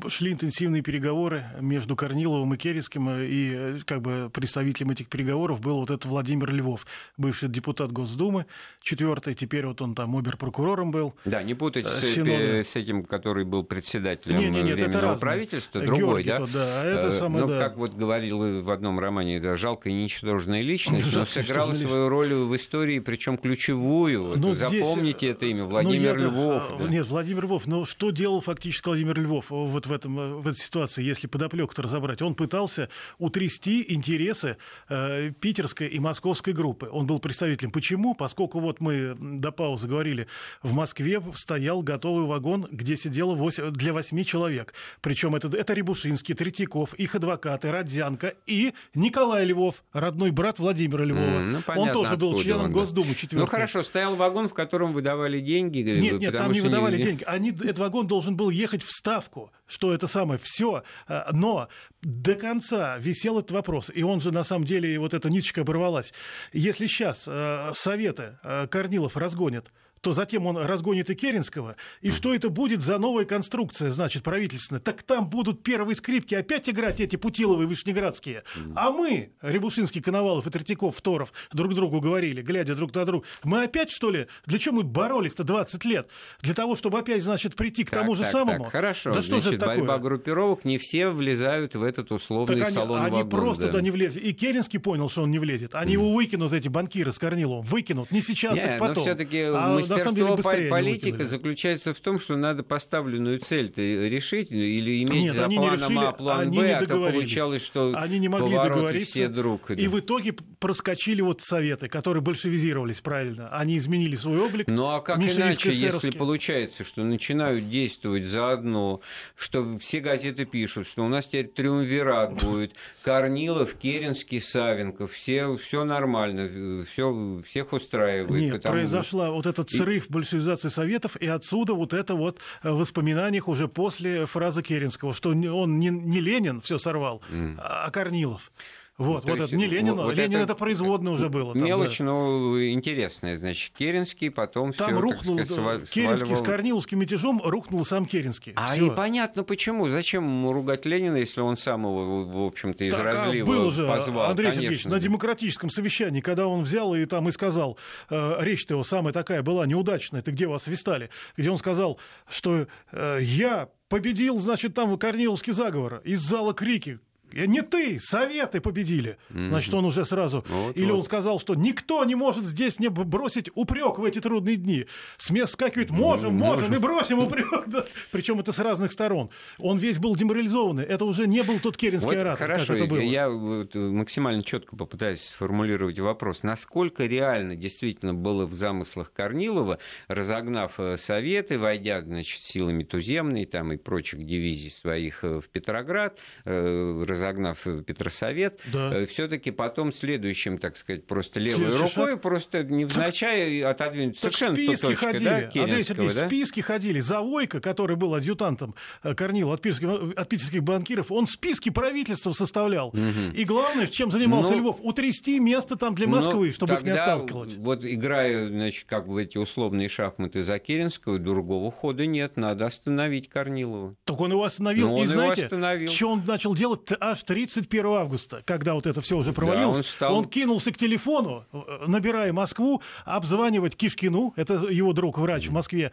шли интенсивные переговоры между Корниловым и Керецким, э, и э, как бы представителем этих переговоров был вот этот Владимир Львов, бывший депутат Госдумы, четвертый, теперь вот он там обер-прокурором был. Да, не путать с, э, с этим, который был председателем не, не, нет, Временного это правительства, другой, Георгий, да? То, да, а это самое, ну, да. как вот говорил в одном романе, да, жалкая и ничтожная личность, но сыграла свою роль в истории, причем ключевую. Вот, ну, запомните здесь... это имя, ну, Владимир ну, Львов. А, да. Нет, нет, Владимир Львов, но что делал фактически Владимир Львов вот в, этом, в этой ситуации, если подоплеку разобрать? Он пытался утрясти интересы э, питерской и московской группы. Он был представителем. Почему? Поскольку вот мы до паузы говорили, в Москве стоял готовый вагон, где сидело 8, для восьми человек. Причем это, это Рябушинский, Третьяков, их адвокаты, Родзянко и Николай Львов, родной брат Владимира Львова. Mm, ну, понятно, он тоже был членом он, Госдумы. Четвертый. Ну хорошо, стоял вагон, в котором выдавали деньги. Нет, нет, там не выдавали не... деньги они, этот вагон должен был ехать в Ставку, что это самое, все. А, но до конца висел этот вопрос, и он же на самом деле, вот эта ниточка оборвалась. Если сейчас э, советы э, Корнилов разгонят, то затем он разгонит и Керенского. И что это будет за новая конструкция, значит, правительственная? Так там будут первые скрипки опять играть эти Путиловы Вышнеградские. А мы, Рябушинский, Коновалов и Третьяков, Второв, друг другу говорили, глядя друг на друга, мы опять, что ли, для чего мы боролись-то 20 лет? Для того, чтобы опять, значит, прийти к тому же так, самому? Так, хорошо, да что значит, же это такое? борьба группировок, не все влезают в этот условный так они, салон Они вагон, просто да. туда не влезли. И Керенский понял, что он не влезет. Они его выкинут, эти банкиры с Корниловым, выкинут. Не сейчас, не, так потом. Но все-таки а мы мастерство деле, политика заключается в том, что надо поставленную цель решить или иметь Нет, за планом решили, А, план Б, а то получалось, что они не могли договориться, все друг. И в итоге проскочили вот советы, которые большевизировались, правильно. Они изменили свой облик. Ну а как иначе, если получается, что начинают действовать заодно, что все газеты пишут, что у нас теперь триумвират будет, Корнилов, Керенский, Савенков, все, все нормально, все, всех устраивает. Нет, потому... произошла вот этот срыв большевизации Советов, и отсюда вот это вот в воспоминаниях уже после фразы Керенского, что он не, не Ленин все сорвал, mm. а Корнилов. Вот, ну, вот это не Ленин, вот Ленин это, это производное уже было. Там, мелочь, да. но интересная. Значит, Керенский потом Там все, рухнул, сказать, свал... Керенский сваливал... с Корниловским мятежом рухнул сам Керенский. А всё. и понятно почему. Зачем ругать Ленина, если он сам его, в общем-то, из так, разлива а был уже, позвал? Андрей Конечно. Сергеевич, на демократическом совещании, когда он взял и там и сказал, э, речь-то его самая такая была неудачная, ты где вас свистали? Где он сказал, что э, я победил, значит, там Корниловский заговор. Из зала крики не ты, Советы победили. Значит, он уже сразу... Вот, Или вот. он сказал, что никто не может здесь мне бросить упрек в эти трудные дни. С мест скакивает, можем, mm-hmm. можем, и бросим упрек. Да. Причем это с разных сторон. Он весь был деморализованный. Это уже не был тот керенский вот оратор, хорошо, как это было. Я максимально четко попытаюсь сформулировать вопрос. Насколько реально действительно было в замыслах Корнилова, разогнав э, Советы, войдя, значит, силами туземной там, и прочих дивизий своих э, в Петроград, э, разогнав Петросовет, Да. все-таки потом следующим, так сказать, просто левой Следующий рукой, шаг. просто невзначай отодвинуть Так совершенно в списке точкой, ходили, да, Андрей Сергеевич, да? в списке ходили. Завойко, который был адъютантом э, Корнила от питерских, от питерских банкиров, он списки правительства составлял. И главное, чем занимался Ну, Львов, утрясти место там для Но Москвы, чтобы их не отталкивать. Вот играя, значит, как в эти условные шахматы за Керенского, другого хода нет, надо остановить Корнилова. Так он его остановил. Ну, и знаете, что он начал делать аж 31 августа, когда вот это все уже провалилось. он стал- кинулся к телефону, э, набирая Москву, обзванивать Кишкину, это его друг, врач в Москве,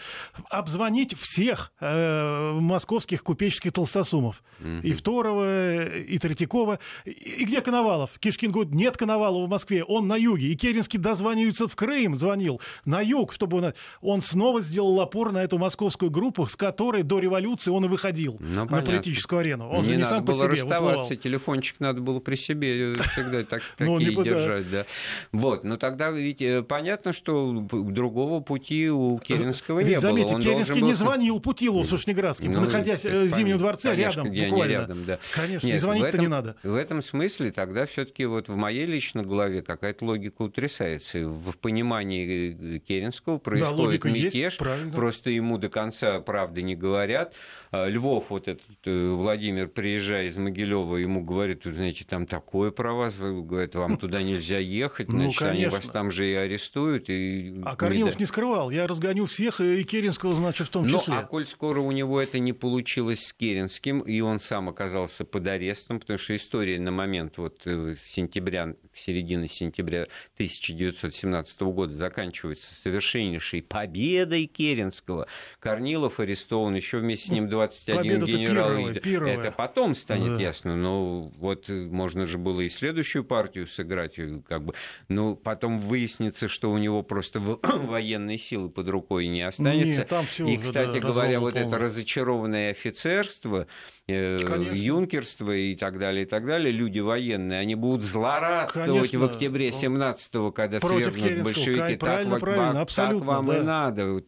обзвонить всех э, московских купеческих толстосумов. И Второго, и Третьякова. И, и где Коновалов? Кишкин говорит, нет Коновалова в Москве, он на юге. И Керенский дозванивается в Крым, звонил на юг, чтобы он... Он снова сделал опор на эту московскую группу, с которой до революции он и выходил Ну, на политическую арену. Он же не сам по себе расставаться, выплывал. телефончик надо было при себе всегда так, Ну, не такие пытался. держать, да. Вот, но тогда ведь э, понятно, что другого пути у Керенского не было. заметьте, Керенский не звонил Путилову с Ушнеградским, Ну, находясь э, в Зимнем дворце рядом буквально. Конечно, Нет, и звонить-то не надо. В этом смысле тогда все-таки вот в моей личной голове какая-то логика утрясается. В понимании э, Керенского происходит мятеж, просто ему до конца правды не говорят. А Львов, вот этот э, Владимир, приезжая из Могилева, ему говорит, «Вы знаете, там такое про вас, говорит, вам туда нельзя ехать, Ну, значит, они вас там же и арестуют. И А Корнилов не скрывал. Я разгоню всех, и Керенского, значит, в том ну, числе. а коль скоро у него это не получилось с Керенским, и он сам оказался под арестом, потому что история на момент вот э, сентября, середины сентября 1917 года заканчивается совершеннейшей победой Керенского. Корнилов арестован, еще вместе с ним 21 Победа-то генерал. первая, первая. Это потом станет Да. ясно, но вот э, можно же было и следующую партию сыграть, как бы, но потом выяснится, что у него просто военные силы под рукой не останется. Нет, там и, уже, кстати да, говоря, вот это полный. разочарованное офицерство, Конечно. юнкерство и так далее, и так далее, люди военные, они будут злорадствовать Конечно. в октябре 17-го, когда Против свергнут большевики. Кай, так, правильно, правильно, так- так вам да. и надо.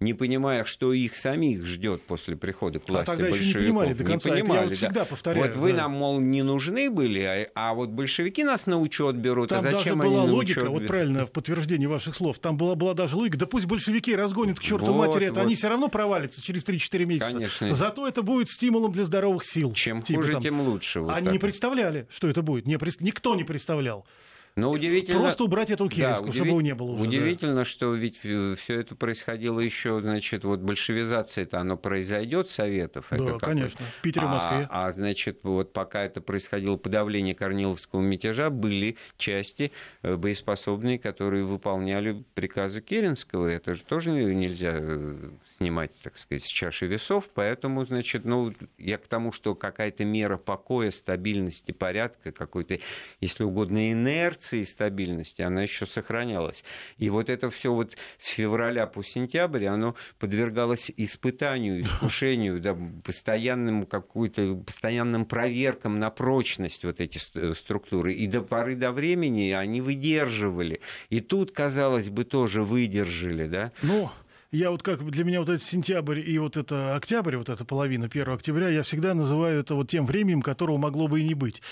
Не понимая, что их самих ждет после прихода к А власти тогда еще не большевиков. понимали до конца. Я понимали, вот да. всегда повторяю, Вот вы да. нам, мол, не нужны были, а, а вот большевики нас на учет берут. Там а даже зачем была они на логика, учет вот правильно, в подтверждении ваших слов, там была, была даже логика, да пусть большевики разгонят к черту Вот, матери, это вот. они все равно провалятся через 3-4 месяца. Конечно. Зато это будет стимулом для здоровых сил. Чем Типа хуже, там. тем лучше. вот Они не вот. представляли, что это будет. Не Никто не представлял. Но удивительно... Просто убрать эту Керенскую, удиви- чтобы его не было уже. да. Удивительно, что ведь все это происходило еще, значит, вот большевизация-то, оно произойдет Советов. Да, это как конечно, в Питере, в Москве. А, а, значит, вот пока это происходило подавление Корниловского мятежа, были части э, боеспособные, которые выполняли приказы Керенского. Это же тоже нельзя э, снимать, так сказать, с чаши весов. Поэтому, значит, ну, я к тому, что какая-то мера покоя, стабильности, порядка, какой-то, если угодно, инерции стабильности, она еще сохранялась. И вот это все вот с февраля по сентябрь, оно подвергалось испытанию, искушению, да, постоянным какой-то, постоянным проверкам на прочность вот эти ст- структуры. И до поры до времени они выдерживали. И тут, казалось бы, тоже выдержали, да? Ну, я вот как для меня вот этот сентябрь и вот это октябрь, вот эта половина 1 октября, я всегда называю это вот тем временем, которого могло бы и не быть.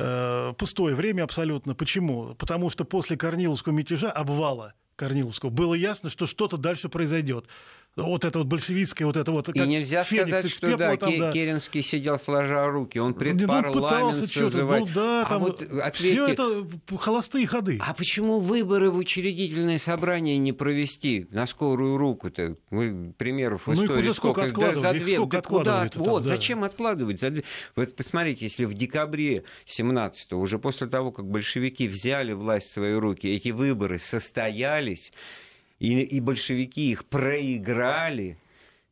Э, Пустое время абсолютно. Почему? Потому что после Корниловского мятежа, обвала Корниловского, было ясно, что что-то дальше произойдет. Вот это вот большевистское, вот это вот... И нельзя Феникс сказать, что да, там, да. Керенский сидел сложа руки, он Ну, предпарламент что-то, созывать. ну да, а там вот все ответьте, это холостые ходы. А почему выборы в учредительное собрание не провести на скорую руку-то? Мы примеров в Ну, истории уже сколько Да, за две, сколько да куда? там, Вот, да. зачем откладывать? За две- Вот посмотрите, если в декабре 17 уже после того, как большевики взяли власть в свои руки, эти выборы состоялись, и, и большевики их проиграли,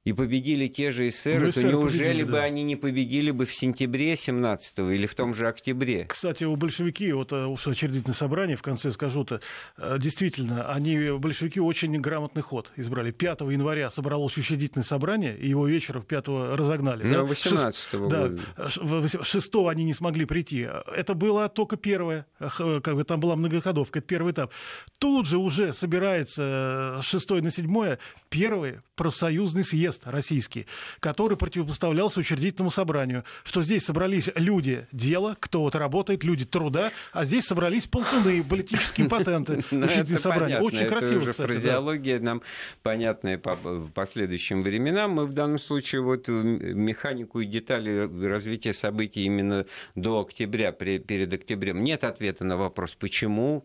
и победили те же эсеры, Ну, то неужели победили, бы да. они не победили бы в сентябре 17 или в том же октябре? Кстати, у большевики, вот э, уж учредительное собрание, в конце скажу-то, э, действительно, они, большевики, очень грамотный ход избрали. 5 января собралось учредительное собрание, и его вечером 5 разогнали. Ну, да? 18-го Да, года. ш- в- вось- 6 они не смогли прийти. Это было только первое, э, как бы там была многоходовка, это первый этап. Тут же уже собирается э, с 6 на 7 первый профсоюзный съезд съезд российский, который противопоставлялся учредительному собранию, что здесь собрались люди дела, кто-то работает, люди труда, а здесь собрались полтуны, политические патенты, Ну, учредительное собрание. Очень красиво, уже фразеология нам понятная по последующим временам. Мы в данном случае вот механику и детали развития событий именно до октября, перед октябрем. Нет ответа на вопрос, почему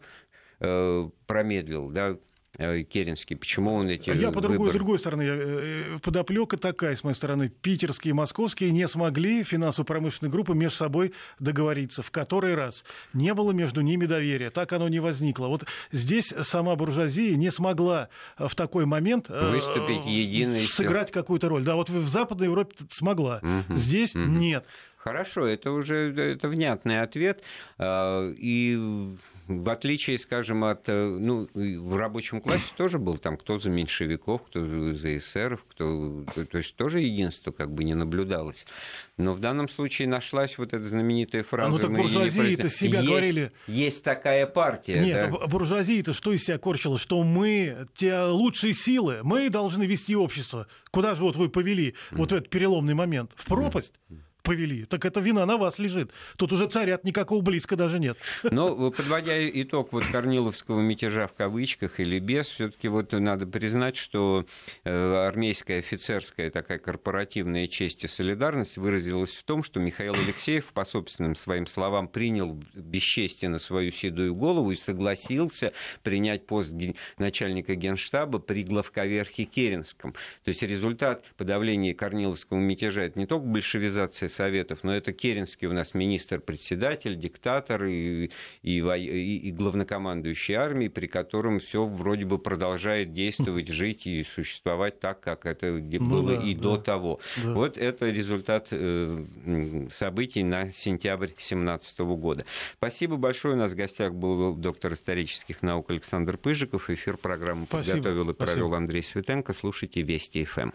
э, промедлил, да, э, Керенский, почему он эти А Я по другой, с другой стороны, э, подоплека такая, с моей стороны, питерские и московские не смогли финансово-промышленные группы между собой договориться. В который раз не было между ними доверия, так оно не возникло. Вот здесь сама буржуазия не смогла э, в такой момент э, Выступить единой сыграть какую-то роль. Да, вот в Западной Европе смогла, Мгм. здесь Мгм. нет. Хорошо, это уже это внятный ответ. А, И в отличие, скажем, от... э, Ну, в рабочем классе тоже был там кто за меньшевиков, кто за эсеров, кто... То есть тоже единство как бы не наблюдалось. Но в данном случае нашлась вот эта знаменитая фраза... ну так «Мы не буржуазии-то производим». себя Есть- говорили. Есть такая партия. Нет, да. а бу- буржуазия-то что из себя корчила? Что мы, те лучшие силы, мы должны вести общество. Куда же вот вы повели вот в этот переломный момент? В пропасть? Повели. Так это вина на вас лежит. Тут уже царят никакого близко даже нет. Но подводя итог вот Корниловского мятежа в кавычках или без, все-таки вот надо признать, что э, армейская офицерская такая корпоративная честь и солидарность выразилась в том, что Михаил Алексеев, по собственным своим словам, принял бесчестие на свою седую голову и согласился принять пост ген- начальника генштаба при главковерхе Керенском. То есть результат подавления Корниловского мятежа это не только большевизация Советов, но это Керенский у нас министр-председатель, диктатор и, и, во- и- главнокомандующий армией, при котором все вроде бы продолжает действовать, жить и существовать так, как это Ну было да, и да. до того. Да. Вот это результат э, событий на сентябрь 2017 года. Спасибо большое. У нас в гостях был доктор исторических наук Александр Пыжиков. Эфир программы Спасибо, подготовил и провел. Андрей Светенко. Слушайте Вести ФМ.